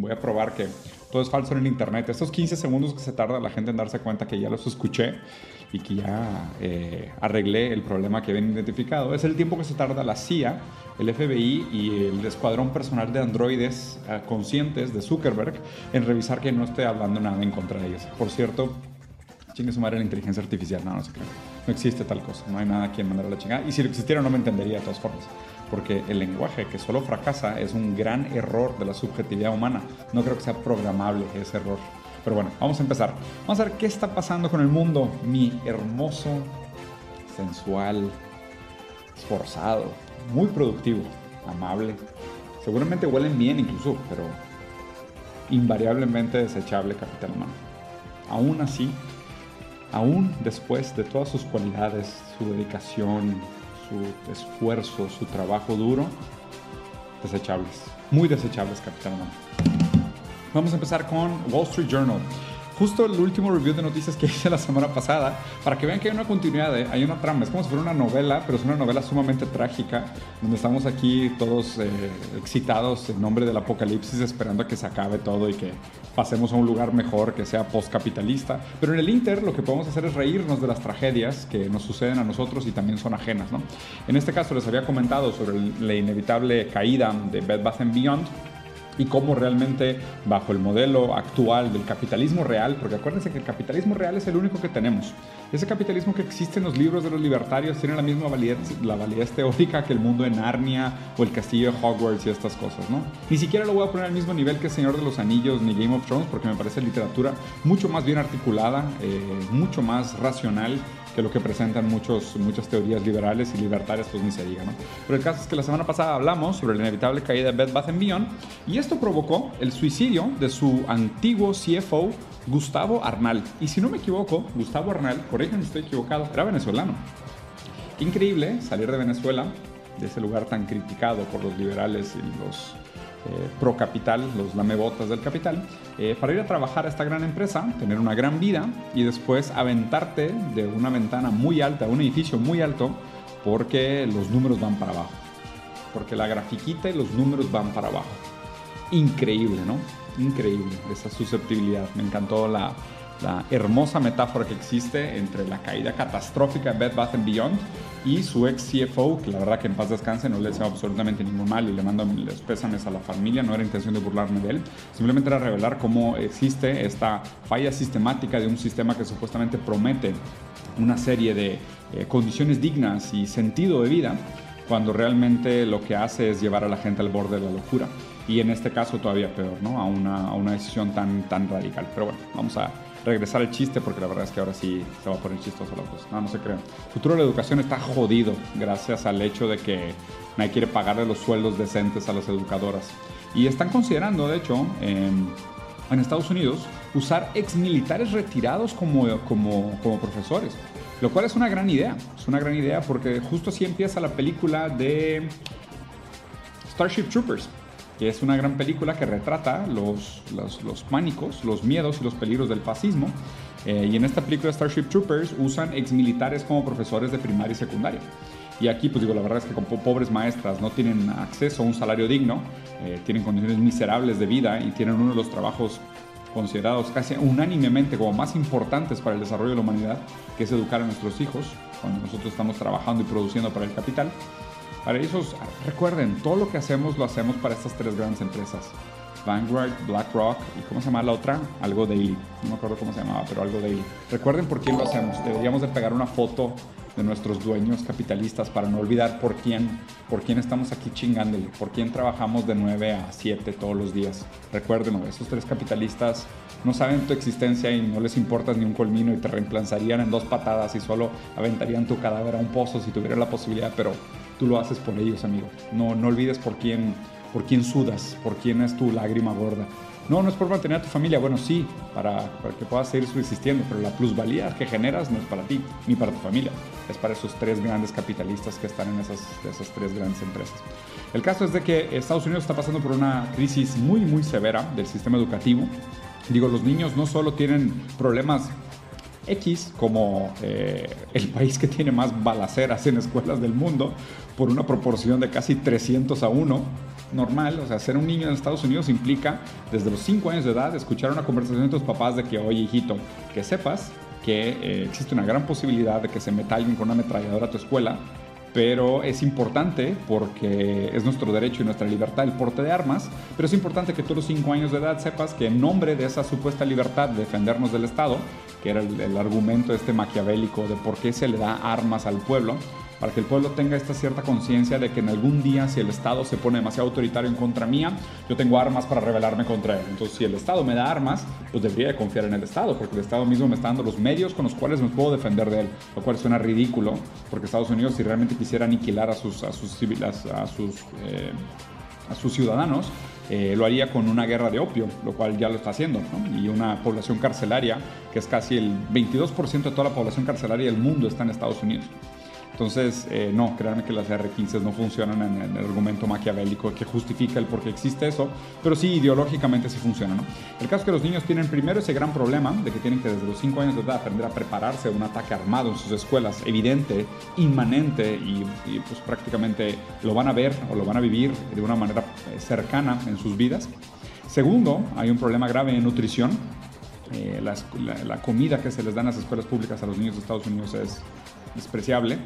voy a probar que todo es falso en el Internet. Estos 15 segundos que se tarda la gente en darse cuenta que ya los escuché y que ya eh, arreglé el problema que habían identificado, es el tiempo que se tarda la CIA, el FBI y el escuadrón personal de androides eh, conscientes de Zuckerberg en revisar que no esté hablando nada en contra de ellos. Por cierto, chingue su madre la inteligencia artificial, no, no se cree. No existe tal cosa, no hay nada a quien mandar a la chingada. Y si lo existiera no me entendería de todas formas porque el lenguaje que solo fracasa es un gran error de la subjetividad humana. No creo que sea programable ese error. Pero bueno, vamos a empezar. Vamos a ver qué está pasando con el mundo. Mi hermoso, sensual, esforzado, muy productivo, amable. Seguramente huelen bien incluso, pero invariablemente desechable capital humano. Aún así, aún después de todas sus cualidades, su dedicación, su esfuerzo, su trabajo duro, desechables, muy desechables, Capitán. Vamos a empezar con Wall Street Journal justo el último review de noticias que hice la semana pasada, para que vean que hay una continuidad, ¿eh? hay una trama. Es como si fuera una novela, pero es una novela sumamente trágica, donde estamos aquí todos eh, excitados en nombre del apocalipsis, esperando a que se acabe todo y que pasemos a un lugar mejor, que sea postcapitalista. Pero en el Inter lo que podemos hacer es reírnos de las tragedias que nos suceden a nosotros y también son ajenas. ¿no? En este caso les había comentado sobre la inevitable caída de Bed Bath Beyond y cómo realmente bajo el modelo actual del capitalismo real, porque acuérdense que el capitalismo real es el único que tenemos. Ese capitalismo que existe en los libros de los libertarios tiene la misma validez, la validez teórica que el mundo de Narnia o el castillo de Hogwarts y estas cosas, ¿no? Ni siquiera lo voy a poner al mismo nivel que Señor de los Anillos ni Game of Thrones porque me parece literatura mucho más bien articulada, eh, mucho más racional que lo que presentan muchos, muchas teorías liberales y libertarias, pues ni se diga, ¿no? Pero el caso es que la semana pasada hablamos sobre la inevitable caída de Bed Bath Beyond y esto provocó el suicidio de su antiguo CFO, Gustavo Arnal. Y si no me equivoco, Gustavo Arnal, corríjanme si estoy equivocado, era venezolano. Qué increíble salir de Venezuela, de ese lugar tan criticado por los liberales y los eh, pro capital, los lamebotas del capital, eh, para ir a trabajar a esta gran empresa, tener una gran vida y después aventarte de una ventana muy alta, un edificio muy alto, porque los números van para abajo. Porque la grafiquita y los números van para abajo. Increíble, ¿no? Increíble esa susceptibilidad. Me encantó la, la hermosa metáfora que existe entre la caída catastrófica de Bed Bath Beyond y su ex CFO, que la verdad que en paz descanse, no le deseo absolutamente ningún mal y le mando los pésames a la familia, no era intención de burlarme de él, simplemente era revelar cómo existe esta falla sistemática de un sistema que supuestamente promete una serie de eh, condiciones dignas y sentido de vida, cuando realmente lo que hace es llevar a la gente al borde de la locura. Y en este caso todavía peor, ¿no? A una, a una decisión tan, tan radical. Pero bueno, vamos a regresar al chiste porque la verdad es que ahora sí se va a poner chistoso la cosa. No, no se crean. El futuro de la educación está jodido gracias al hecho de que nadie quiere pagarle los sueldos decentes a las educadoras. Y están considerando, de hecho, en, en Estados Unidos, usar ex militares retirados como, como, como profesores. Lo cual es una gran idea. Es una gran idea porque justo así empieza la película de Starship Troopers que es una gran película que retrata los, los, pánicos, los miedos y los peligros del fascismo. Eh, y en esta película Starship Troopers usan exmilitares como profesores de primaria y secundaria. Y aquí, pues digo, la verdad es que como pobres maestras no tienen acceso a un salario digno, eh, tienen condiciones miserables de vida y tienen uno de los trabajos considerados casi unánimemente como más importantes para el desarrollo de la humanidad, que es educar a nuestros hijos, cuando nosotros estamos trabajando y produciendo para el capital. Para ellos, recuerden, todo lo que hacemos lo hacemos para estas tres grandes empresas. Vanguard, BlackRock y ¿cómo se llama la otra? Algo Daily. No me acuerdo cómo se llamaba, pero algo Daily. Recuerden por quién lo hacemos. Deberíamos de pegar una foto de nuestros dueños capitalistas para no olvidar por quién, por quién estamos aquí chingándole, por quién trabajamos de 9 a 7 todos los días. Recuerden, esos tres capitalistas no saben tu existencia y no les importas ni un colmino y te reemplazarían en dos patadas y solo aventarían tu cadáver a un pozo si tuvieran la posibilidad, pero tú lo haces por ellos, amigo. No, no olvides por quién, por quién sudas, por quién es tu lágrima gorda. No, no es por mantener a tu familia, bueno, sí, para, que puedas seguir subsistiendo, pero la plusvalía que generas no es para ti ni para tu familia, es para esos tres grandes capitalistas que están en esas, esas tres grandes empresas. El caso es de que Estados Unidos está pasando por una crisis muy, muy severa del sistema educativo. Digo, los niños no solo tienen problemas X como eh, el país que tiene más balaceras en escuelas del mundo por una proporción de casi 300 a 1, normal, o sea, ser un niño en Estados Unidos implica desde los 5 años de edad escuchar una conversación de tus papás de que, oye hijito, que sepas que eh, existe una gran posibilidad de que se meta alguien con una ametralladora a tu escuela pero es importante porque es nuestro derecho y nuestra libertad el porte de armas, pero es importante que tú a los 5 años de edad sepas que en nombre de esa supuesta libertad de defendernos del Estado, que era el, el argumento este maquiavélico de por qué se le da armas al pueblo, para que el pueblo tenga esta cierta conciencia de que en algún día si el Estado se pone demasiado autoritario en contra mía, yo tengo armas para rebelarme contra él. Entonces si el Estado me da armas, pues debería de confiar en el Estado, porque el Estado mismo me está dando los medios con los cuales me puedo defender de él, lo cual suena ridículo, porque Estados Unidos si realmente quisiera aniquilar a sus, a sus, a sus, eh, a sus ciudadanos, eh, lo haría con una guerra de opio, lo cual ya lo está haciendo, y una población carcelaria, que es casi el 22% de toda la población carcelaria del mundo está en Estados Unidos. Entonces, eh, no, créanme que las R15 no funcionan en, el argumento maquiavélico que justifica el por qué existe eso, pero sí ideológicamente sí funciona. El caso es que los niños tienen primero ese gran problema de que tienen que desde los 5 años de edad aprender a prepararse a un ataque armado en sus escuelas, evidente, inmanente y, pues prácticamente lo van a ver o lo van a vivir de una manera eh, cercana en sus vidas. Segundo, hay un problema grave en nutrición. Eh, la, la, comida que se les da en las escuelas públicas a los niños de Estados Unidos es despreciable.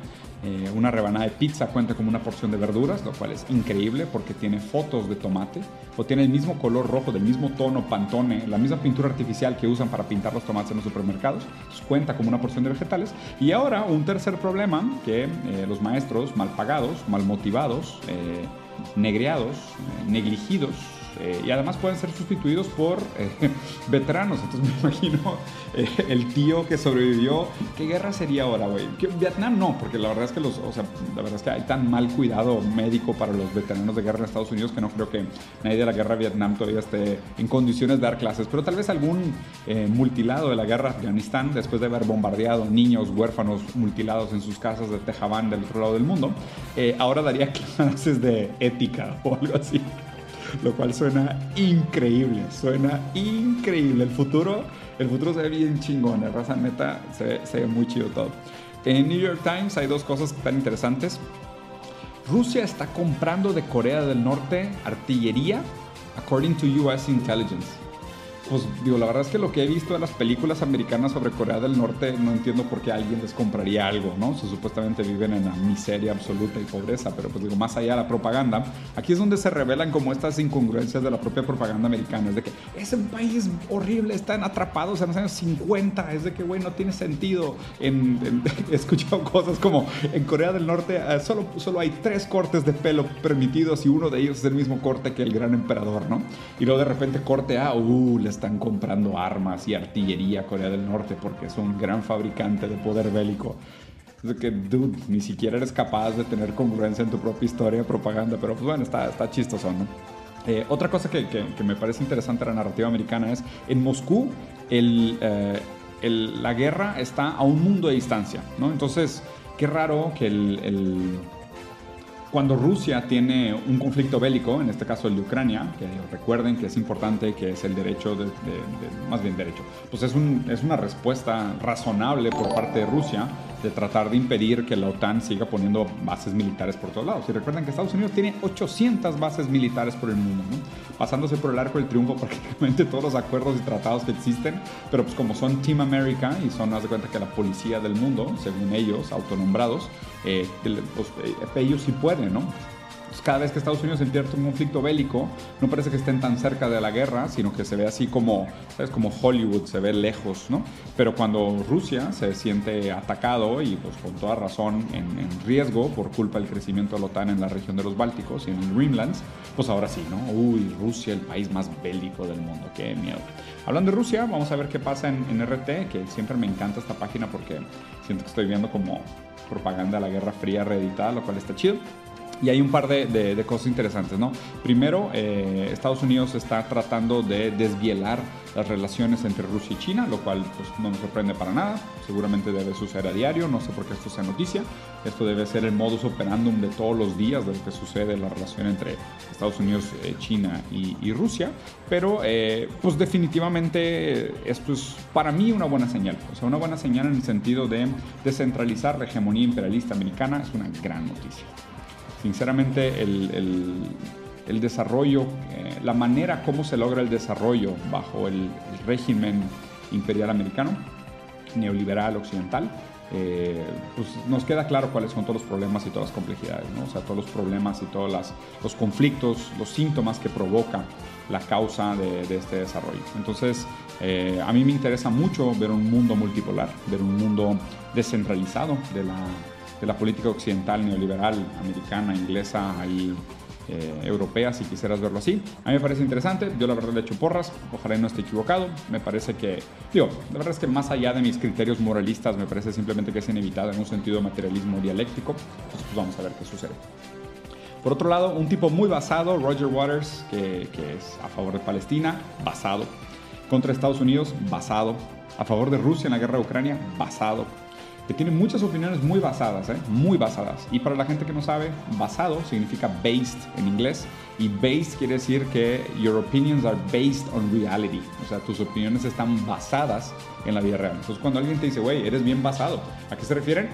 Eh, una rebanada de pizza cuenta como una porción de verduras, lo cual es increíble porque tiene fotos de tomate o tiene el mismo color rojo, del mismo tono pantone, la misma pintura artificial que usan para pintar los tomates en los supermercados. cuenta como una porción de vegetales. Y ahora un tercer problema que eh, los maestros mal pagados, mal motivados, eh, negreados, negligidos, eh, y además pueden ser sustituidos por eh, veteranos. Entonces me imagino eh, el tío que sobrevivió. ¿Qué guerra sería ahora, güey? Vietnam no, porque la verdad es que los, o sea, la verdad es que hay tan mal cuidado médico para los veteranos de guerra en Estados Unidos que no creo que nadie de la guerra de Vietnam todavía esté en condiciones de dar clases. Pero tal vez algún multilado de la guerra de Afganistán, después de haber bombardeado niños huérfanos mutilados en sus casas de Tejabán del otro lado del mundo, ahora daría clases de ética o algo así lo cual suena increíble, suena increíble. El futuro, el futuro se ve bien chingón, la raza neta se, se ve muy chido todo. En New York Times hay dos cosas tan interesantes. Rusia está comprando de Corea del Norte artillería, according to US intelligence pues digo, la verdad es que lo que he visto en las películas americanas sobre Corea del Norte, no entiendo por qué alguien les compraría algo, ¿no? O supuestamente viven en la miseria absoluta y pobreza, pero pues digo, más allá de la propaganda, aquí es donde se revelan como estas incongruencias de la propia propaganda americana, es de que es un país horrible, están atrapados en los años 50, es de que, güey, no tiene sentido. En, he escuchado cosas como en Corea del Norte eh, solo, solo hay tres cortes de pelo permitidos y uno de ellos es el mismo corte que el gran emperador, ¿no? Y luego de repente corte a, uh, les están comprando armas y artillería a Corea del Norte porque es un gran fabricante de poder bélico. Es que, dude, ni siquiera eres capaz de tener congruencia en tu propia historia de propaganda, pero pues bueno, está, está chistoso, ¿no? Eh, otra cosa que, que, me parece interesante de la narrativa americana es, en Moscú, el, eh, el, la guerra está a un mundo de distancia, ¿no? Entonces, qué raro que el cuando Rusia tiene un conflicto bélico, en este caso el de Ucrania, que recuerden que es importante, que es el derecho, de, más bien derecho, pues es, un, es una respuesta razonable por parte de Rusia de tratar de impedir que la OTAN siga poniendo bases militares por todos lados. Y recuerden que Estados Unidos tiene 800 bases militares por el mundo, pasándose por el arco del triunfo prácticamente todos los acuerdos y tratados que existen, pero pues como son Team America y son, haz de cuenta que la policía del mundo, según ellos, autonombrados, eh, pues, eh, ellos sí pueden, ¿no? Cada vez que Estados Unidos entiende un conflicto bélico, no parece que estén tan cerca de la guerra, sino que se ve así como, ¿sabes? Como Hollywood, se ve lejos, ¿no? Pero cuando Rusia se siente atacado y pues con toda razón en, riesgo por culpa del crecimiento de la OTAN en la región de los Bálticos y en el Greenlands, pues ahora sí, ¿no? Uy, Rusia, el país más bélico del mundo, qué miedo. Hablando de Rusia, vamos a ver qué pasa en, en RT, que siempre me encanta esta página porque siento que estoy viendo como propaganda de la Guerra Fría reeditada, lo cual está chido. Y hay un par de, cosas interesantes, ¿no? Primero, eh, Estados Unidos está tratando de desvielar las relaciones entre Rusia y China, lo cual pues, no nos sorprende para nada. Seguramente debe suceder a diario, no sé por qué esto sea noticia. Esto debe ser el modus operandum de todos los días de lo que sucede la relación entre Estados Unidos, eh, China y, Rusia. Pero, eh, pues definitivamente esto es para mí una buena señal. O sea, una buena señal en el sentido de descentralizar la hegemonía imperialista americana es una gran noticia sinceramente, el, el desarrollo, eh, la manera como se logra el desarrollo bajo el, régimen imperial americano, neoliberal occidental, eh, pues nos queda claro cuáles son todos los problemas y todas las complejidades, ¿no? o sea, todos los problemas y todos los conflictos, los síntomas que provoca la causa de, este desarrollo. Entonces, eh, a mí me interesa mucho ver un mundo multipolar, ver un mundo descentralizado de la, de la política occidental, neoliberal, americana, inglesa y eh, europea, si quisieras verlo así. A mí me parece interesante, yo la verdad le echo porras, ojalá no esté equivocado. Me parece que, digo, la verdad es que más allá de mis criterios moralistas, me parece simplemente que es inevitable en un sentido de materialismo dialéctico. Entonces, pues vamos a ver qué sucede. Por otro lado, un tipo muy basado, Roger Waters, que, es a favor de Palestina, basado. Contra Estados Unidos, basado. A favor de Rusia en la guerra de Ucrania, basado. Que tiene muchas opiniones muy basadas, ¿eh? muy basadas. Y para la gente que no sabe, basado significa based en inglés. Y based quiere decir que your opinions are based on reality. O sea, tus opiniones están basadas en la vida real. Entonces, cuando alguien te dice, güey, eres bien basado, ¿a qué se refieren?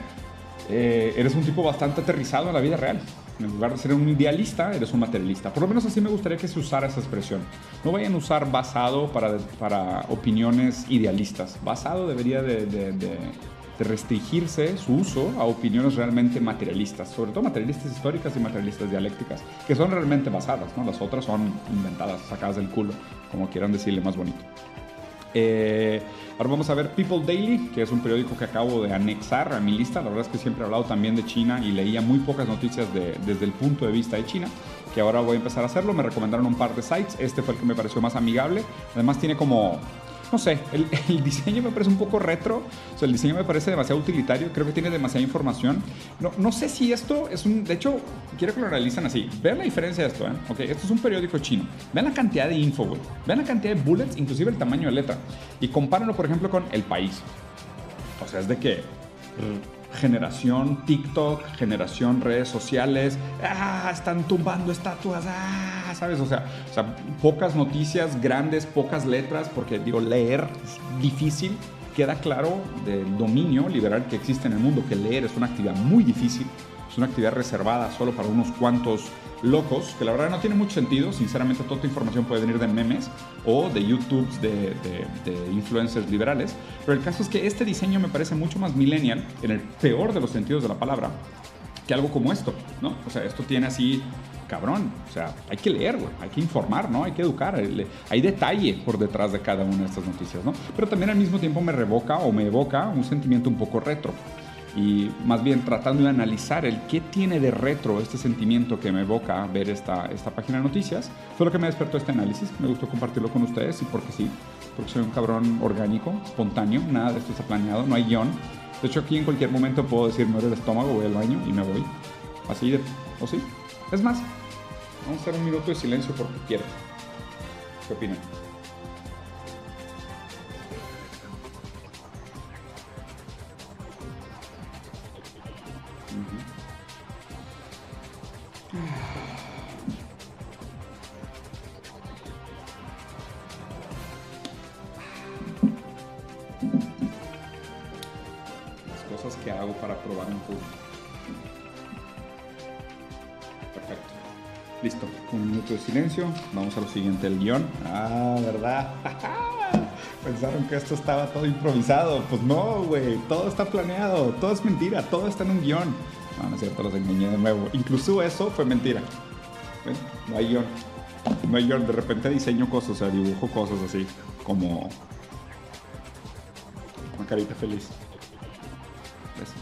Eh, eres un tipo bastante aterrizado en la vida real. En lugar de ser un idealista, eres un materialista. Por lo menos así me gustaría que se usara esa expresión. No vayan a usar basado para, para opiniones idealistas. Basado debería de, de, restringirse su uso a opiniones realmente materialistas, sobre todo materialistas históricas y materialistas dialécticas, que son realmente basadas, ¿no? Las otras son inventadas, sacadas del culo, como quieran decirle más bonito. Eh, ahora vamos a ver People Daily, que es un periódico que acabo de anexar a mi lista. La verdad es que siempre he hablado también de China y leía muy pocas noticias desde el punto de vista de China, que ahora voy a empezar a hacerlo. Me recomendaron un par de sites. Este fue el que me pareció más amigable. Además tiene como no sé, el, diseño me parece un poco retro, o sea, el diseño me parece demasiado utilitario, creo que tiene demasiada información. No, no sé si esto es un, de hecho, quiero que lo realicen así. Vean la diferencia de esto, ¿eh? Ok, esto es un periódico chino. Vean la cantidad de info, güey. Vean la cantidad de bullets, inclusive el tamaño de letra. Y compárenlo, por ejemplo, con El País. O sea, es de que... Generación TikTok, generación redes sociales, ah, están tumbando estatuas, ah, ¿sabes? O sea, pocas noticias grandes, pocas letras, porque digo, leer es difícil. Queda claro del dominio liberal que existe en el mundo, que leer es una actividad muy difícil, es una actividad reservada solo para unos cuantos locos, que la verdad no tiene mucho sentido. Sinceramente, toda esta información puede venir de memes o de YouTubes de, de, influencers liberales. Pero el caso es que este diseño me parece mucho más millennial, en el peor de los sentidos de la palabra, que algo como esto, ¿no? O sea, esto tiene así, cabrón, o sea, hay que leer, güey, hay que informar, ¿no? Hay que educar, hay detalle por detrás de cada una de estas noticias, ¿no? Pero también al mismo tiempo me revoca o me evoca un sentimiento un poco retro y más bien tratando de analizar el qué tiene de retro este sentimiento que me evoca ver esta, esta página de noticias, fue lo que me despertó este análisis. Me gustó compartirlo con ustedes y porque sí, porque soy un cabrón orgánico, espontáneo, nada de esto está planeado, no hay guion. De hecho, aquí en cualquier momento puedo decir, me duele el estómago, voy al baño y me voy. Así de, o sí. Es más, vamos a hacer un minuto de silencio porque quiero. ¿Qué opinan? Vamos a lo siguiente, el guion. Ah, ¿verdad? Pensaron que esto estaba todo improvisado. Pues no, güey. Todo está planeado. Todo es mentira. Todo está en un guion. No, no es cierto, los engañé de nuevo. Incluso eso fue mentira. No hay guion. No hay guion. De repente diseño cosas, o sea, dibujo cosas así. Como. Una carita feliz.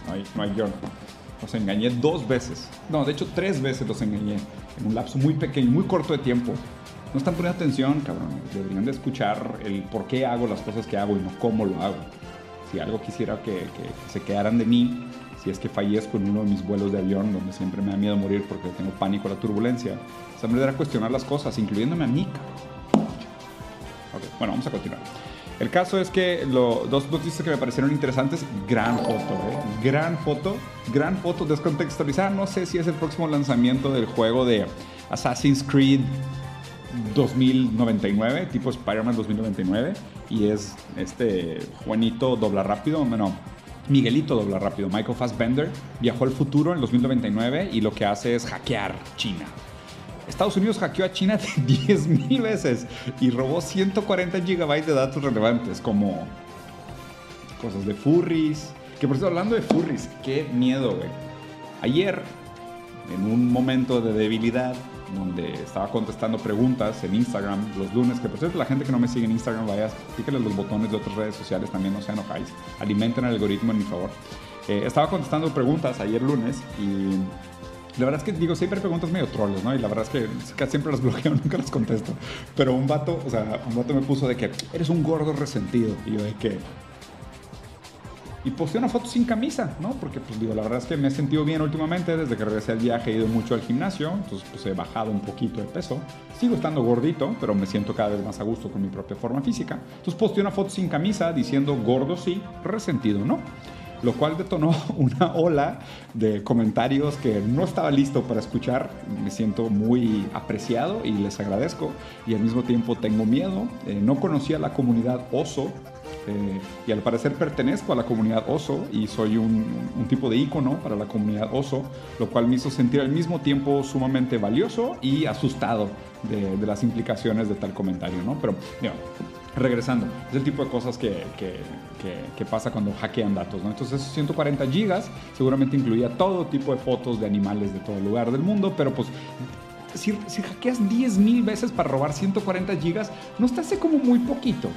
No hay, no hay guion. Los engañé dos veces. No, de hecho, tres veces los engañé en un lapso muy pequeño, muy corto de tiempo. No están poniendo atención, cabrón. Deberían de escuchar el por qué hago las cosas que hago y no cómo lo hago. Si algo quisiera que, se quedaran de mí, si es que fallezco en uno de mis vuelos de avión, donde siempre me da miedo morir porque tengo pánico a la turbulencia, se me a cuestionar las cosas, incluyéndome a mí. Okay, bueno, vamos a continuar. El caso es que los dos noticias que me parecieron interesantes, gran foto, ¿eh? gran foto, gran foto descontextualizada. No sé si es el próximo lanzamiento del juego de Assassin's Creed 2099, tipo Spider-Man 2099, y es este Juanito dobla rápido, bueno, Miguelito dobla rápido, Michael Fassbender, viajó al futuro en 2099 y lo que hace es hackear China Estados Unidos hackeó a China 10.000 veces y robó 140 gigabytes de datos relevantes, como cosas de furries. Que por cierto, hablando de furries, qué miedo, güey. Ayer, en un momento de debilidad, donde estaba contestando preguntas en Instagram los lunes, que por cierto la gente que no me sigue en Instagram, vaya, píquenle los botones de otras redes sociales, también no se enojáis, alimenten el algoritmo en mi favor. Eh, estaba contestando preguntas ayer lunes y la verdad es que digo, siempre preguntas medio trolls, ¿no? Y la verdad es que casi siempre las bloqueo, nunca las contesto. Pero un vato, o sea, un vato me puso de que eres un gordo resentido. Y yo de que, y posté una foto sin camisa, ¿no? Porque, pues digo, la verdad es que me he sentido bien últimamente, desde que regresé al viaje he ido mucho al gimnasio, entonces pues he bajado un poquito de peso. Sigo estando gordito, pero me siento cada vez más a gusto con mi propia forma física. Entonces posté una foto sin camisa diciendo gordo sí, resentido no lo cual detonó una ola de comentarios que no estaba listo para escuchar. Me siento muy apreciado y les agradezco y al mismo tiempo tengo miedo. Eh, no conocía la comunidad oso eh, y al parecer pertenezco a la comunidad oso y soy un, tipo de ícono para la comunidad oso, lo cual me hizo sentir al mismo tiempo sumamente valioso y asustado de, las implicaciones de tal comentario, ¿no? Pero, regresando, es el tipo de cosas que, que, que, pasa cuando hackean datos, ¿no? Entonces, esos 140 gigas seguramente incluía todo tipo de fotos de animales de todo lugar del mundo, pero pues si, si hackeas 10.000 veces para robar 140 gigas, no te hace como muy poquito.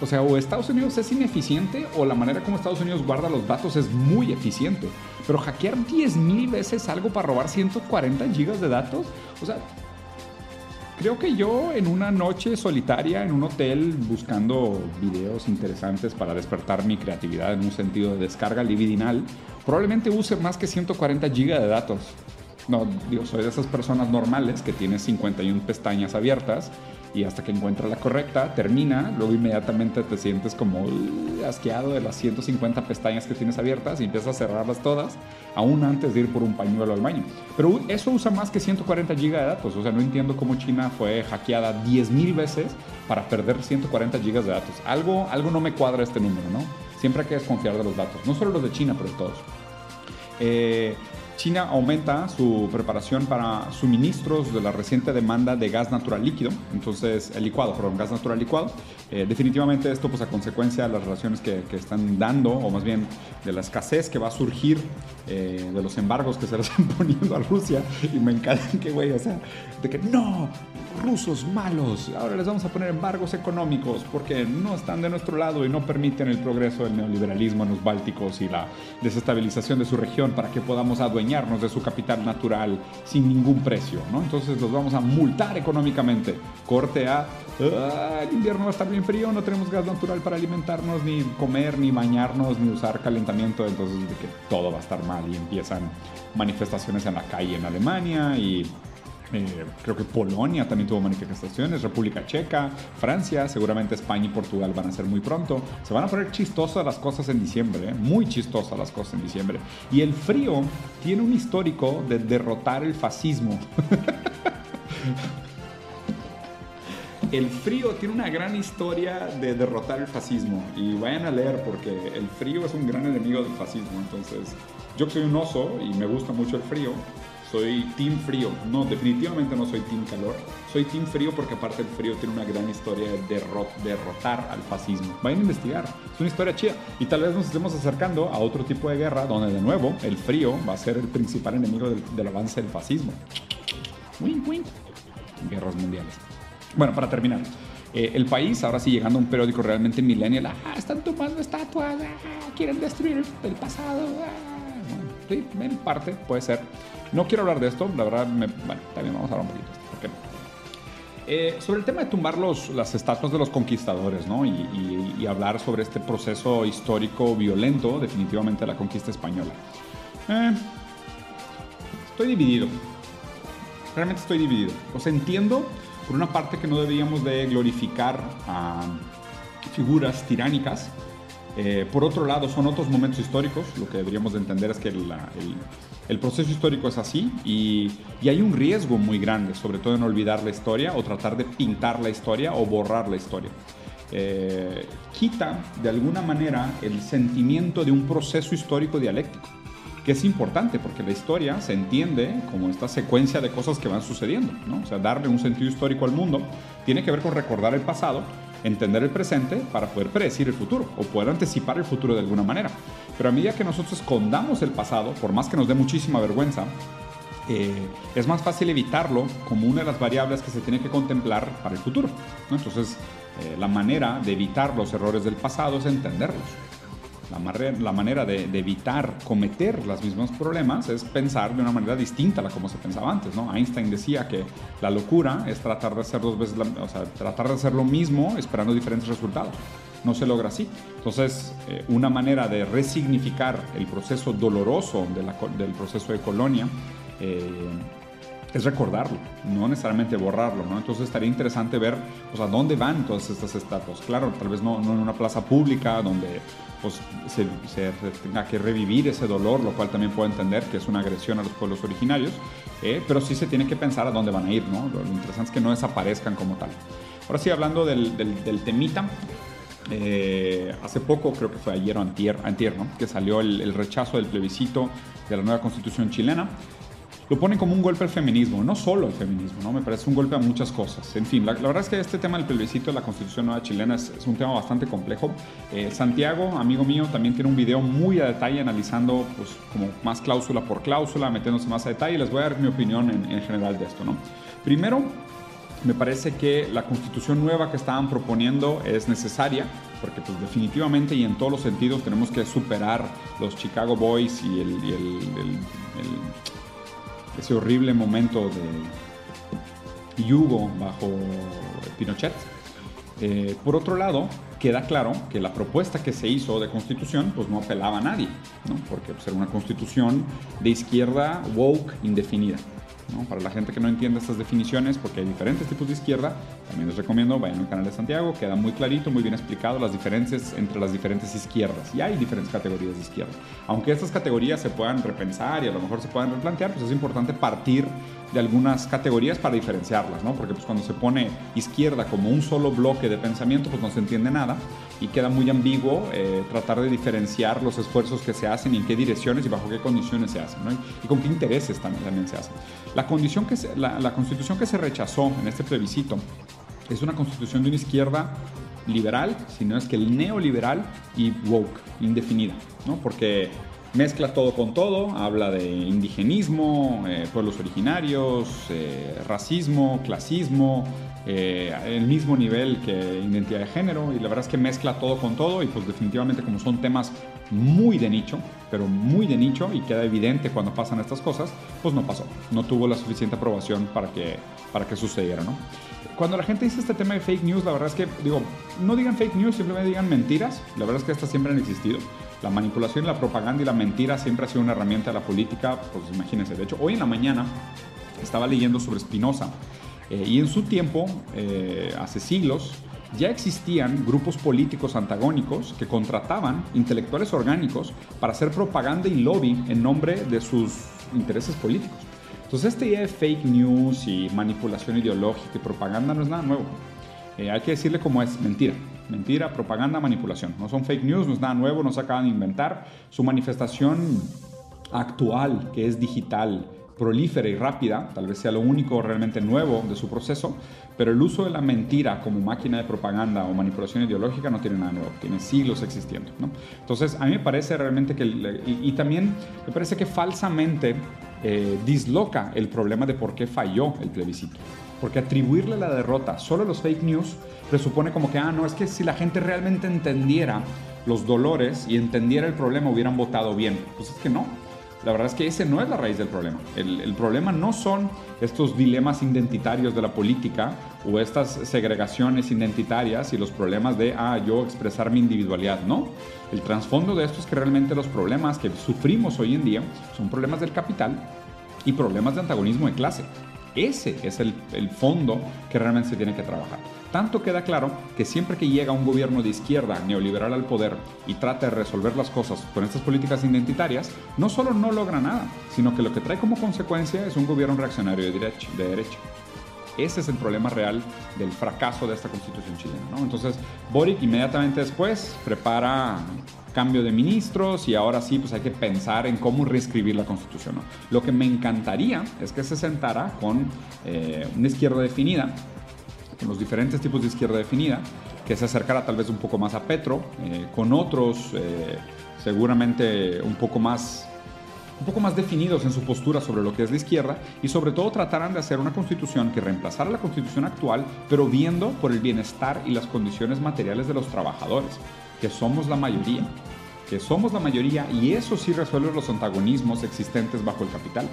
O sea, o Estados Unidos es ineficiente o la manera como Estados Unidos guarda los datos es muy eficiente. Pero hackear 10.000 veces algo para robar 140 gigas de datos, o sea, creo que yo en una noche solitaria en un hotel buscando videos interesantes para despertar mi creatividad en un sentido de descarga libidinal, probablemente use más que 140 gigas de datos. No, digo, soy de esas personas normales que tienen 51 pestañas abiertas y hasta que encuentra la correcta, termina, luego inmediatamente te sientes como asqueado de las 150 pestañas que tienes abiertas y empiezas a cerrarlas todas, aún antes de ir por un pañuelo al baño. Pero eso usa más que 140 GB de datos, o sea, no entiendo cómo China fue hackeada 10.000 veces para perder 140 GB de datos. Algo, algo no me cuadra este número, ¿no? Siempre hay que desconfiar de los datos, no solo los de China, pero todos. Eh, China aumenta su preparación para suministros de la reciente demanda de gas natural líquido, entonces el licuado, perdón, gas natural licuado. Eh, definitivamente esto pues a consecuencia de las relaciones que, que, están dando, o más bien de la escasez que va a surgir eh, de los embargos que se le están poniendo a Rusia. Y me encanta que, güey, o sea, de que no, rusos malos, ahora les vamos a poner embargos económicos porque no están de nuestro lado y no permiten el progreso del neoliberalismo en los Bálticos y la desestabilización de su región para que podamos adueñarnos de su capital natural sin ningún precio, ¿no? Entonces los vamos a multar económicamente. Corte a, ah, el invierno va a estar bien frío, no tenemos gas natural para alimentarnos, ni comer, ni bañarnos, ni usar calentamiento, entonces todo va a estar mal y empiezan manifestaciones en la calle en Alemania y eh, creo que Polonia también tuvo manifestaciones, República Checa, Francia, seguramente España y Portugal van a ser muy pronto. Se van a poner chistosas las cosas en diciembre, ¿eh? muy chistosas las cosas en diciembre. Y el frío tiene un histórico de derrotar el fascismo. el frío tiene una gran historia de derrotar el fascismo. Y vayan a leer porque el frío es un gran enemigo del fascismo. Entonces, yo soy un oso y me gusta mucho el frío, soy team frío. No, definitivamente no soy team calor. Soy team frío porque aparte el frío tiene una gran historia de derrotar al fascismo. Vayan a investigar. Es una historia chida. Y tal vez nos estemos acercando a otro tipo de guerra donde de nuevo el frío va a ser el principal enemigo del, avance del fascismo. Wink, wink. Guerras mundiales. Bueno, para terminar. Eh, el país, ahora sí llegando a un periódico realmente millennial, ah, están tomando estatuas, ah, quieren destruir el, pasado. Ah. sí, en parte puede ser. No quiero hablar de esto, la verdad, bueno, también vamos a hablar un poquito de esto, ¿por qué no? Eh, sobre el tema de tumbar los, las estatuas de los conquistadores, ¿no? Y, hablar sobre este proceso histórico violento, definitivamente, de la conquista española. Eh, estoy dividido. Realmente estoy dividido. O sea, entiendo, por una parte, que no deberíamos de glorificar a figuras tiránicas, eh, por otro lado, son otros momentos históricos. Lo que deberíamos de entender es que el, el, proceso histórico es así y, hay un riesgo muy grande, sobre todo en olvidar la historia o tratar de pintar la historia o borrar la historia. Eh, quita de alguna manera el sentimiento de un proceso histórico dialéctico. que es importante porque la historia se entiende como esta secuencia de cosas que van sucediendo, ¿no? O sea, darle un sentido histórico al mundo tiene que ver con recordar el pasado, entender el presente para poder predecir el futuro o poder anticipar el futuro de alguna manera. Pero a medida que nosotros escondamos el pasado, por más que nos dé muchísima vergüenza, eh, es más fácil evitarlo como una de las variables que se tiene que contemplar para el futuro. Entonces, eh, la manera de evitar los errores del pasado es entenderlos. La, manera de, evitar cometer los mismos problemas es pensar de una manera distinta a la como se pensaba antes. ¿no? Einstein decía que la locura es tratar de hacer dos veces, o sea, tratar de hacer lo mismo esperando diferentes resultados. No se logra así. Entonces, eh, una manera de resignificar el proceso doloroso del proceso de colonia eh, es recordarlo, no necesariamente borrarlo, ¿no? Entonces estaría interesante ver, pues, a dónde van todas estas estatuas. Claro, tal vez no, en una plaza pública donde pues, se, tenga que revivir ese dolor, lo cual también puedo entender que es una agresión a los pueblos originarios, eh, pero sí se tiene que pensar a dónde van a ir, ¿no? Lo, interesante es que no desaparezcan como tal. Ahora sí, hablando del, del, temita, eh, hace poco, creo que fue ayer o antier, antier ¿no? que salió el, el, rechazo del plebiscito de la nueva constitución chilena lo ponen como un golpe al feminismo, no solo al feminismo, ¿no? Me parece un golpe a muchas cosas. En fin, la, verdad es que este tema del plebiscito de la Constitución Nueva Chilena es, un tema bastante complejo. Eh, Santiago, amigo mío, también tiene un video muy a detalle analizando, pues, como más cláusula por cláusula, metiéndose más a detalle. Les voy a dar mi opinión en, en general de esto, ¿no? Primero, me parece que la constitución nueva que estaban proponiendo es necesaria, porque pues definitivamente y en todos los sentidos tenemos que superar los Chicago Boys y el, y el, el ese horrible momento de yugo bajo Pinochet. Eh, por otro lado, queda claro que la propuesta que se hizo de constitución pues no apelaba a nadie, ¿no? porque pues, era una constitución de izquierda woke indefinida. Para la gente que no entiende estas definiciones, porque hay diferentes tipos de izquierda, también les recomiendo, vayan al canal de Santiago, queda muy clarito, muy bien explicado las diferencias entre las diferentes izquierdas. Y hay diferentes categorías de izquierda. Aunque estas categorías se puedan repensar y a lo mejor se puedan replantear, pues es importante partir de algunas categorías para diferenciarlas, ¿no? Porque pues cuando se pone izquierda como un solo bloque de pensamiento, pues no se entiende nada y queda muy ambiguo eh, tratar de diferenciar los esfuerzos que se hacen y en qué direcciones y bajo qué condiciones se hacen, ¿no? y, con qué intereses también, también se hacen. La, condición que la, la constitución que se rechazó en este plebiscito es una constitución de una izquierda liberal, sino es que el neoliberal y woke, indefinida, ¿no? Porque mezcla todo con todo, habla de indigenismo, eh, pueblos originarios, eh, racismo, clasismo, eh, el mismo nivel que identidad de género y la verdad es que mezcla todo con todo y pues definitivamente como son temas muy de nicho, pero muy de nicho y queda evidente cuando pasan estas cosas, pues no pasó, no tuvo la suficiente aprobación para que, para que sucediera, ¿no? Cuando la gente dice este tema de fake news, la verdad es que, digo, no digan fake news, simplemente digan mentiras, la verdad es que estas siempre han existido. La manipulación, la propaganda y la mentira siempre ha sido una herramienta de la política, pues imagínense. De hecho, hoy en la mañana estaba leyendo sobre Spinoza eh, y en su tiempo, eh, hace siglos, ya existían grupos políticos antagónicos que contrataban intelectuales orgánicos para hacer propaganda y lobby en nombre de sus intereses políticos. Entonces, esta idea de fake news y manipulación ideológica y propaganda no es nada nuevo. Eh, hay que decirle cómo es mentira. Mentira, propaganda, manipulación. No son fake news, no es nada nuevo, no se acaban de inventar. Su manifestación actual, que es digital, prolífera y rápida, tal vez sea lo único realmente nuevo de su proceso, pero el uso de la mentira como máquina de propaganda o manipulación ideológica no tiene nada nuevo, tiene siglos existiendo. Entonces, a mí me parece realmente que, y, también me parece que falsamente eh, disloca el problema de por qué falló el plebiscito. Porque atribuirle la derrota solo a los fake news presupone como que, ah, no, es que si la gente realmente entendiera los dolores y entendiera el problema hubieran votado bien. Pues es que no. La verdad es que ese no es la raíz del problema. El, problema no son estos dilemas identitarios de la política o estas segregaciones identitarias y los problemas de, ah, yo expresar mi individualidad. No. El trasfondo de esto es que realmente los problemas que sufrimos hoy en día son problemas del capital y problemas de antagonismo de clase. Ese es el, el fondo que realmente se tiene que trabajar. Tanto queda claro que siempre que llega un gobierno de izquierda neoliberal al poder y trata de resolver las cosas con estas políticas identitarias, no solo no logra nada, sino que lo que trae como consecuencia es un gobierno reaccionario de derecha. De derecha. Ese es el problema real del fracaso de esta constitución chilena. Entonces, Boric inmediatamente después prepara cambio de ministros y ahora sí, pues hay que pensar en cómo reescribir la constitución. Lo que me encantaría es que se sentara con eh, una izquierda definida, con los diferentes tipos de izquierda definida, que se acercara tal vez un poco más a Petro, eh, con otros eh, seguramente un poco más un poco más definidos en su postura sobre lo que es la izquierda y sobre todo trataran de hacer una constitución que reemplazara la constitución actual, pero viendo por el bienestar y las condiciones materiales de los trabajadores, que somos la mayoría, que somos la mayoría y eso sí resuelve los antagonismos existentes bajo el capital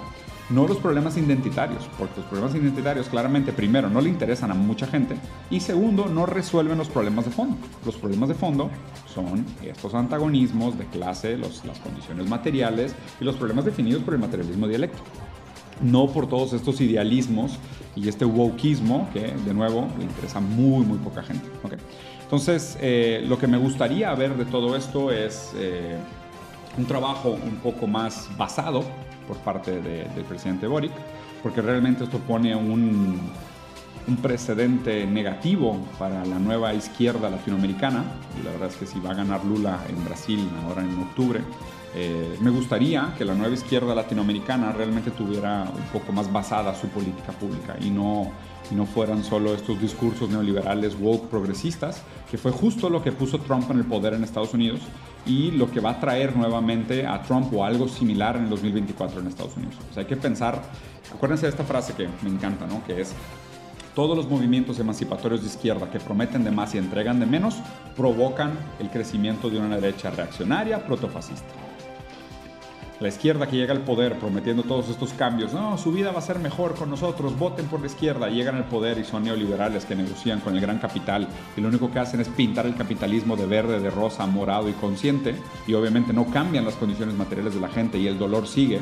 no los problemas identitarios, porque los problemas identitarios claramente, primero, no le interesan a mucha gente y segundo, no resuelven los problemas de fondo. Los problemas de fondo son estos antagonismos de clase, las condiciones materiales y los problemas definidos por el materialismo dialéctico. No por todos estos idealismos y este wokismo que, de nuevo, le interesa muy, muy poca gente. Entonces, eh, lo que me gustaría ver de todo esto es eh, un trabajo un poco más basado por parte del presidente Boric, porque realmente esto pone un, un precedente negativo para la nueva izquierda latinoamericana. Y la verdad es que si va a ganar Lula en Brasil ahora en octubre, eh, me gustaría que la nueva izquierda latinoamericana realmente tuviera un poco más basada su política pública y no, no fueran solo estos discursos neoliberales woke progresistas, que fue justo lo que puso Trump en el poder en Estados Unidos y lo que va a traer nuevamente a Trump o algo similar en el 2024 en Estados Unidos. O sea, hay que pensar, acuérdense de esta frase que me encanta, ¿no? Que es, todos los movimientos emancipatorios de izquierda que prometen de más y entregan de menos provocan el crecimiento de una derecha reaccionaria protofascista la izquierda que llega al poder prometiendo todos estos cambios, no, su vida va a ser mejor con nosotros, voten por la izquierda, llegan al poder y son neoliberales que negocian con el gran capital y lo único que hacen es pintar el capitalismo de verde, de rosa, morado y consciente y obviamente no cambian las condiciones materiales de la gente y el dolor sigue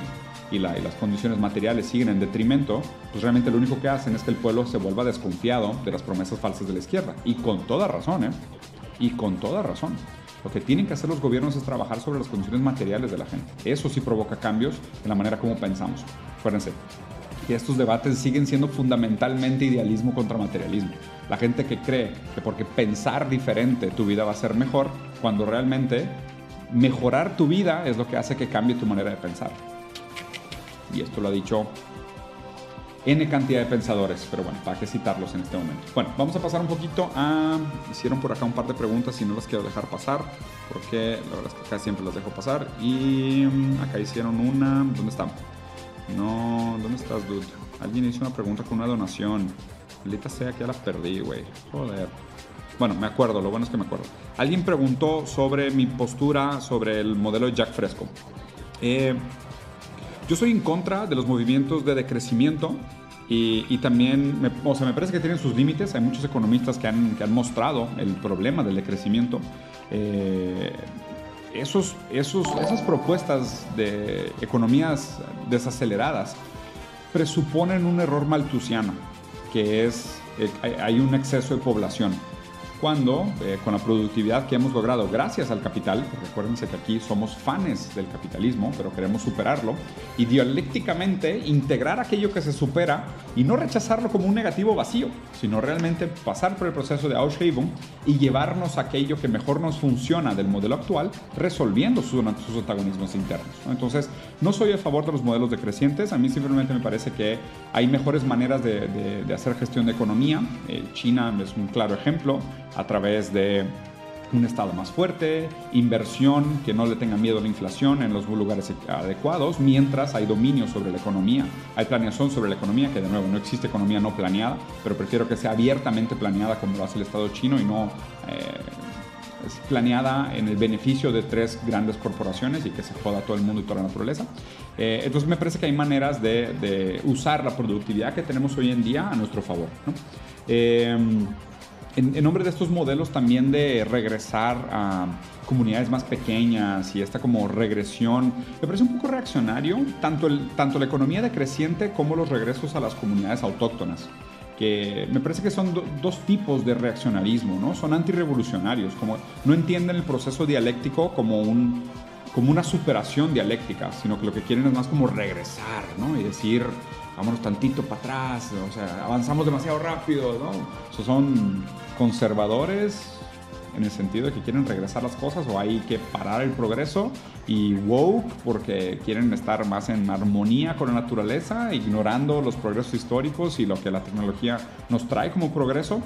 y, y las condiciones materiales siguen en detrimento, pues realmente lo único que hacen es que el pueblo se vuelva desconfiado de las promesas falsas de la izquierda y con toda razón, ¿eh? Y con toda razón. Lo que tienen que hacer los gobiernos es trabajar sobre las condiciones materiales de la gente. Eso sí provoca cambios en la manera como pensamos. Acuérdense que estos debates siguen siendo fundamentalmente idealismo contra materialismo. La gente que cree que porque pensar diferente tu vida va a ser mejor, cuando realmente mejorar tu vida es lo que hace que cambie tu manera de pensar. Y esto lo ha dicho N cantidad de pensadores, pero bueno, para qué citarlos en este momento. Bueno, vamos a pasar un poquito a... Hicieron por acá un par de preguntas y no las quiero dejar pasar, porque la verdad es que acá siempre las dejo pasar. Y mm, acá hicieron una... ¿Dónde está? No, ¿dónde estás, dude? Alguien hizo una pregunta con una donación. Maldita sea que ya la perdí, güey. Joder. Bueno, me acuerdo, lo bueno es que me acuerdo. Alguien preguntó sobre mi postura sobre el modelo de Jack Fresco. Eh, yo soy en contra de los movimientos de decrecimiento y, también, me, o sea, me parece que tienen sus límites. Hay muchos economistas que han, mostrado el problema del decrecimiento. Eh, esos, esos, esas propuestas de economías desaceleradas presuponen un error maltusiano, que es eh, hay un exceso de población cuando eh, con la productividad que hemos logrado gracias al capital, recuérdense que aquí somos fans del capitalismo, pero queremos superarlo, y dialécticamente integrar aquello que se supera y no rechazarlo como un negativo vacío, sino realmente pasar por el proceso de Ausschreibung y llevarnos aquello que mejor nos funciona del modelo actual, resolviendo sus, sus antagonismos internos. Entonces, no soy a favor de los modelos decrecientes, a mí simplemente me parece que hay mejores maneras de, hacer gestión de economía. Eh, China es un claro ejemplo a través de un Estado más fuerte, inversión que no le tenga miedo a la inflación en los lugares adecuados, mientras hay dominio sobre la economía, hay planeación sobre la economía, que de nuevo no existe economía no planeada, pero prefiero que sea abiertamente planeada como lo hace el Estado chino y no eh, es planeada en el beneficio de tres grandes corporaciones y que se joda todo el mundo y toda la naturaleza. Eh, entonces me parece que hay maneras de, usar la productividad que tenemos hoy en día a nuestro favor. Eh, en, nombre de estos modelos también de regresar a comunidades más pequeñas y esta como regresión, me parece un poco reaccionario, tanto, el, tanto la economía decreciente como los regresos a las comunidades autóctonas que me parece que son dos tipos de reaccionarismo, ¿no? Son antirrevolucionarios, como no entienden el proceso dialéctico como, un, como una superación dialéctica, sino que lo que quieren es más como regresar, ¿no? Y decir, vámonos tantito para atrás, o sea, avanzamos demasiado rápido, ¿no? son conservadores en el sentido de que quieren regresar las cosas o hay que parar el progreso y woke porque quieren estar más en armonía con la naturaleza, ignorando los progresos históricos y lo que la tecnología nos trae como progreso.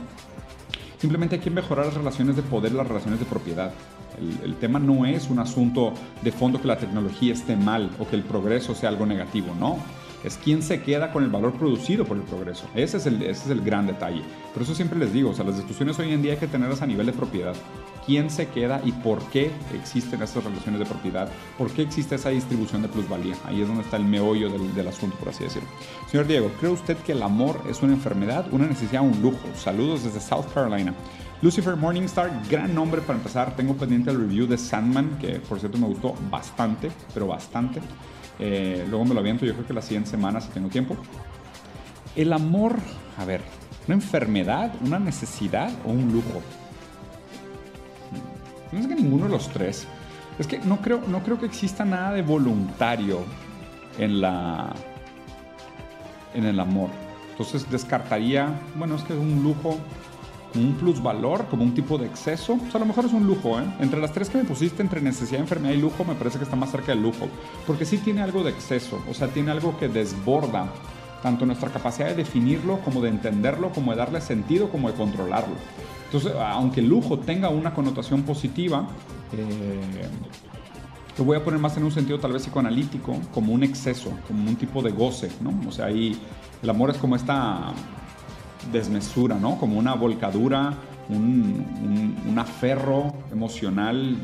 Simplemente hay que mejorar las relaciones de poder, las relaciones de propiedad. El, el, tema no es un asunto de fondo que la tecnología esté mal o que el progreso sea algo negativo, no es quién se queda con el valor producido por el progreso. Ese es el, ese es el gran detalle. Por eso siempre les digo, o sea, las discusiones hoy en día hay que tenerlas a nivel de propiedad. ¿Quién se queda y por qué existen estas relaciones de propiedad? ¿Por qué existe esa distribución de plusvalía? Ahí es donde está el meollo del, del asunto, por así decirlo. Señor Diego, ¿cree usted que el amor es una enfermedad, una necesidad, un lujo? Saludos desde South Carolina. Lucifer Morningstar, gran nombre para empezar. Tengo pendiente el review de Sandman, que por cierto me gustó bastante, pero bastante. Eh, luego me lo aviento, yo creo que las 100 semanas si tengo tiempo. El amor, a ver, ¿una enfermedad, una necesidad o un lujo? No es que ninguno de los tres. Es que no creo, no creo que exista nada de voluntario en la en el amor. Entonces descartaría, bueno, es que es un lujo, un plusvalor, como un tipo de exceso. O sea, a lo mejor es un lujo, ¿eh? Entre las tres que me pusiste, entre necesidad, enfermedad y lujo, me parece que está más cerca del lujo. Porque sí tiene algo de exceso, o sea, tiene algo que desborda tanto nuestra capacidad de definirlo, como de entenderlo, como de darle sentido, como de controlarlo. Entonces, aunque el lujo tenga una connotación positiva, eh, voy a poner más en un sentido tal vez psicoanalítico, como un exceso, como un tipo de goce, ¿no? O sea, ahí el amor es como esta desmesura, ¿no? Como una volcadura, un, un, un aferro emocional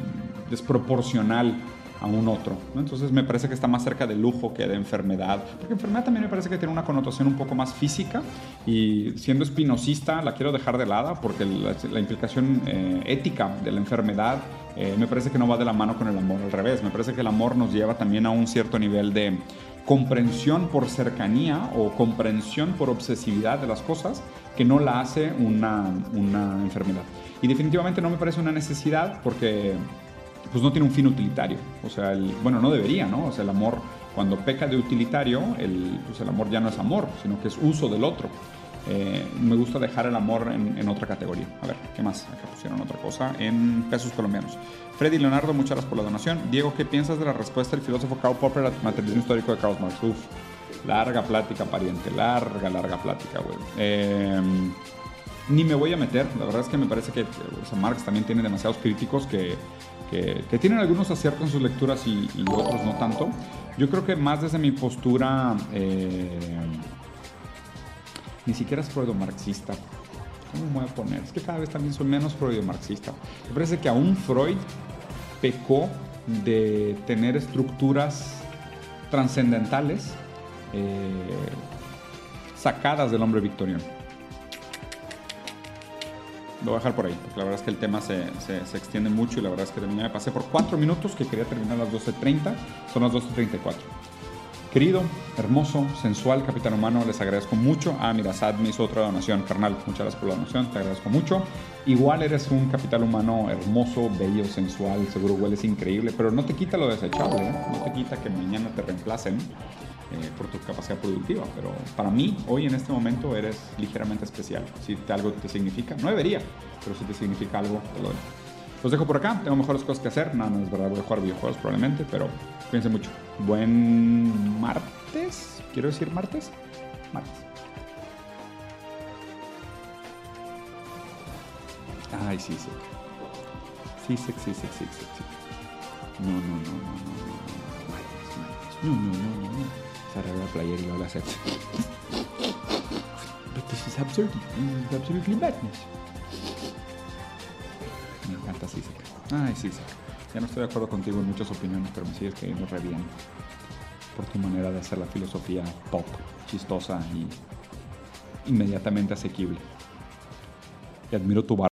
desproporcional a un otro. Entonces me parece que está más cerca de lujo que de enfermedad. Porque enfermedad también me parece que tiene una connotación un poco más física y siendo espinosista la quiero dejar de lado porque la, la implicación eh, ética de la enfermedad eh, me parece que no va de la mano con el amor, al revés. Me parece que el amor nos lleva también a un cierto nivel de comprensión por cercanía o comprensión por obsesividad de las cosas que no la hace una, una enfermedad. Y definitivamente no me parece una necesidad porque pues no tiene un fin utilitario. O sea, el, bueno, no debería, ¿no? O sea, el amor, cuando peca de utilitario, el, pues el amor ya no es amor, sino que es uso del otro. Eh, me gusta dejar el amor en, otra categoría. A ver, ¿qué más? Acá pusieron otra cosa en pesos colombianos. Freddy Leonardo, muchas gracias por la donación. Diego, ¿qué piensas de la respuesta del filósofo Karl Popper al materialismo histórico de Karl Marx? Uf, larga plática, pariente, larga, larga plática, güey. Eh, ni me voy a meter, la verdad es que me parece que Marx también tiene demasiados críticos que, que, que, tienen algunos aciertos en sus lecturas y, y, otros no tanto. Yo creo que más desde mi postura, eh, ni siquiera es freudo-marxista. ¿Cómo me voy a poner? Es que cada vez también soy menos freudo-marxista. Me parece que aún Freud pecó de tener estructuras trascendentales eh, sacadas del hombre victoriano lo voy a dejar por ahí, porque la verdad es que el tema se, extiende mucho y la verdad es que también me pasé por cuatro minutos que quería terminar a las 12.30, son las 12.34. Querido, hermoso, sensual capitán humano, les agradezco mucho. Ah, mira, Sad me hizo otra donación, carnal. Muchas gracias por la donación, te agradezco mucho. Igual eres un capitán humano hermoso, bello, sensual, seguro hueles increíble, pero no te quita lo desechable, ¿eh? no te quita que mañana te reemplacen. Eh, por tu capacidad productiva, pero para mí, hoy en este momento, eres ligeramente especial. Si te, algo te significa, no debería, pero si te significa algo, te lo doy. Los dejo por acá, tengo mejores cosas que hacer. No, no es verdad, voy a jugar videojuegos probablemente, pero cuídense mucho. Buen martes, quiero decir martes. Martes. Ay, sí, sí. Sí, sí, sí, sí, sí, sí. No, no, no, no, no, no. Martes, martes. No, no, no, no, no. Cerrar la playera y lo hacer. But this is absurd. This is absolutely madness. Ay, Sisek. Ya no estoy de acuerdo contigo en muchas opiniones, pero me sigues cayendo re bien. Por tu manera de hacer la filosofía pop, chistosa y inmediatamente asequible. Y admiro tu barba.